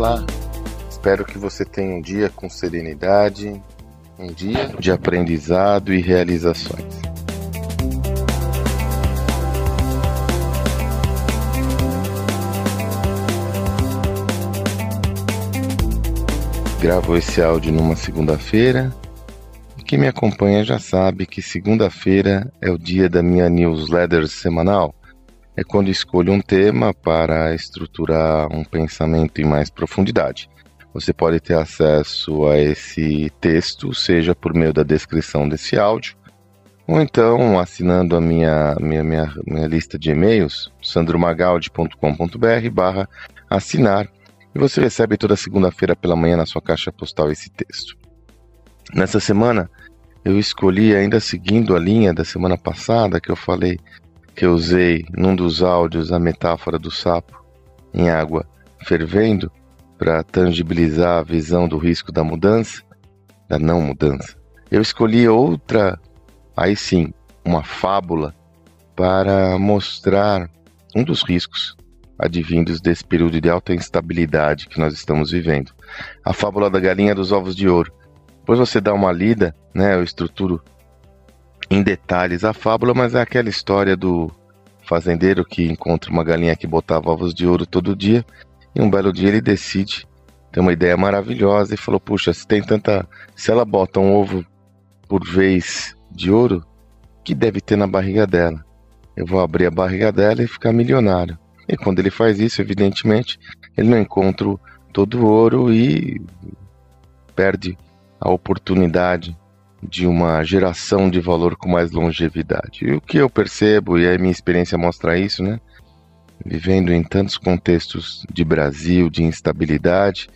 Olá! Espero que você tenha um dia com serenidade, um dia de aprendizado e realizações. Gravo esse áudio numa segunda-feira. Quem me acompanha já sabe que segunda-feira é o dia da minha newsletter semanal. É quando escolho um tema para estruturar um pensamento em mais profundidade. Você pode ter acesso a esse texto, seja por meio da descrição desse áudio, ou então assinando a minha, minha, minha, minha lista de e-mails, sandromagaldi.com.br barra assinar e você recebe toda segunda-feira pela manhã na sua caixa postal esse texto. Nessa semana, eu escolhi, ainda seguindo a linha da semana passada, que eu falei que eu usei num dos áudios a metáfora do sapo em água fervendo para tangibilizar a visão do risco da mudança, da não mudança. Eu escolhi outra, aí sim, uma fábula para mostrar um dos riscos advindos desse período de alta instabilidade que nós estamos vivendo. A fábula da galinha dos ovos de ouro. Depois você dá uma lida, né, eu estruturo em detalhes a fábula, mas é aquela história do fazendeiro que encontra uma galinha que botava ovos de ouro todo dia e um belo dia ele decide ter uma ideia maravilhosa e falou: "Puxa, se tem tanta, se ela bota um ovo por vez de ouro, que deve ter na barriga dela? Eu vou abrir a barriga dela e ficar milionário." E quando ele faz isso, evidentemente, ele não encontra todo o ouro e perde a oportunidade de uma geração de valor com mais longevidade. E o que eu percebo, e a minha experiência mostra isso, né? Vivendo em tantos contextos de Brasil, de instabilidade,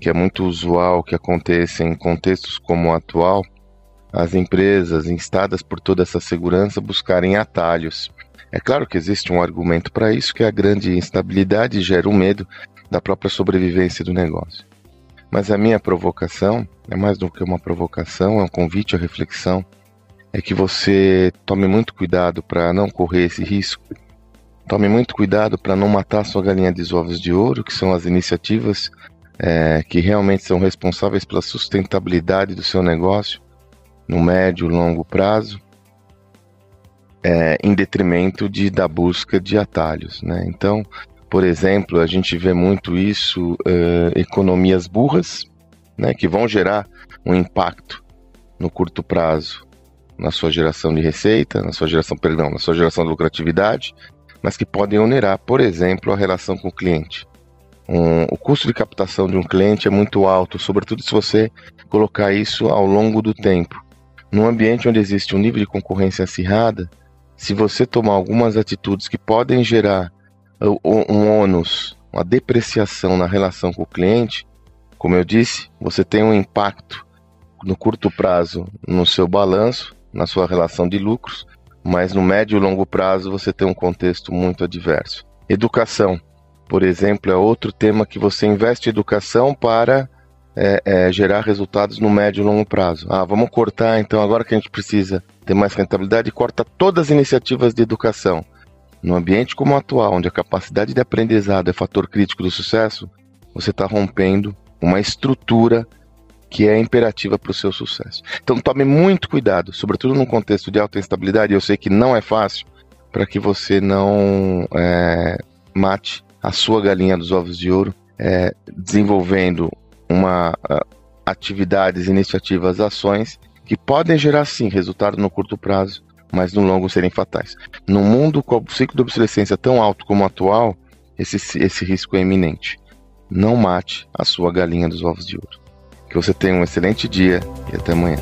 que é muito usual que aconteça em contextos como o atual, as empresas instadas por toda essa segurança buscarem atalhos é claro que existe um argumento para isso, que a grande instabilidade gera o um medo da própria sobrevivência do negócio. Mas a minha provocação, é mais do que uma provocação, é um convite à reflexão, é que você tome muito cuidado para não correr esse risco. Tome muito cuidado para não matar sua galinha dos ovos de ouro, que são as iniciativas é, que realmente são responsáveis pela sustentabilidade do seu negócio no médio e longo prazo é, em detrimento de, da busca de atalhos. Né? Então, por exemplo, a gente vê muito isso, uh, economias burras, né, que vão gerar um impacto no curto prazo na sua geração de receita, na sua geração, perdão, na sua geração de lucratividade, mas que podem onerar, por exemplo, a relação com o cliente. Um, o custo de captação de um cliente é muito alto, sobretudo se você colocar isso ao longo do tempo. Num ambiente onde existe um nível de concorrência acirrada, se você tomar algumas atitudes que podem gerar um ônus, uma depreciação na relação com o cliente, como eu disse, você tem um impacto no curto prazo no seu balanço, na sua relação de lucros, mas no médio e longo prazo você tem um contexto muito adverso. Educação, por exemplo, é outro tema que você investe em educação para é, é, gerar resultados no médio e longo prazo. Ah, vamos cortar, então, agora que a gente precisa ter mais rentabilidade, corta todas as iniciativas de educação. No ambiente como o atual, onde a capacidade de aprendizado é fator crítico do sucesso, você está rompendo uma estrutura que é imperativa para o seu sucesso. Então tome muito cuidado, sobretudo num contexto de alta instabilidade, eu sei que não é fácil, para que você não é, mate a sua galinha dos ovos de ouro, é, desenvolvendo uma atividades, iniciativas, ações que podem gerar sim resultado no curto prazo, mas no longo serem fatais. No mundo com o ciclo de obsolescência tão alto como o atual, esse, esse risco é iminente. Não mate a sua galinha dos ovos de ouro. Que você tenha um excelente dia e até amanhã.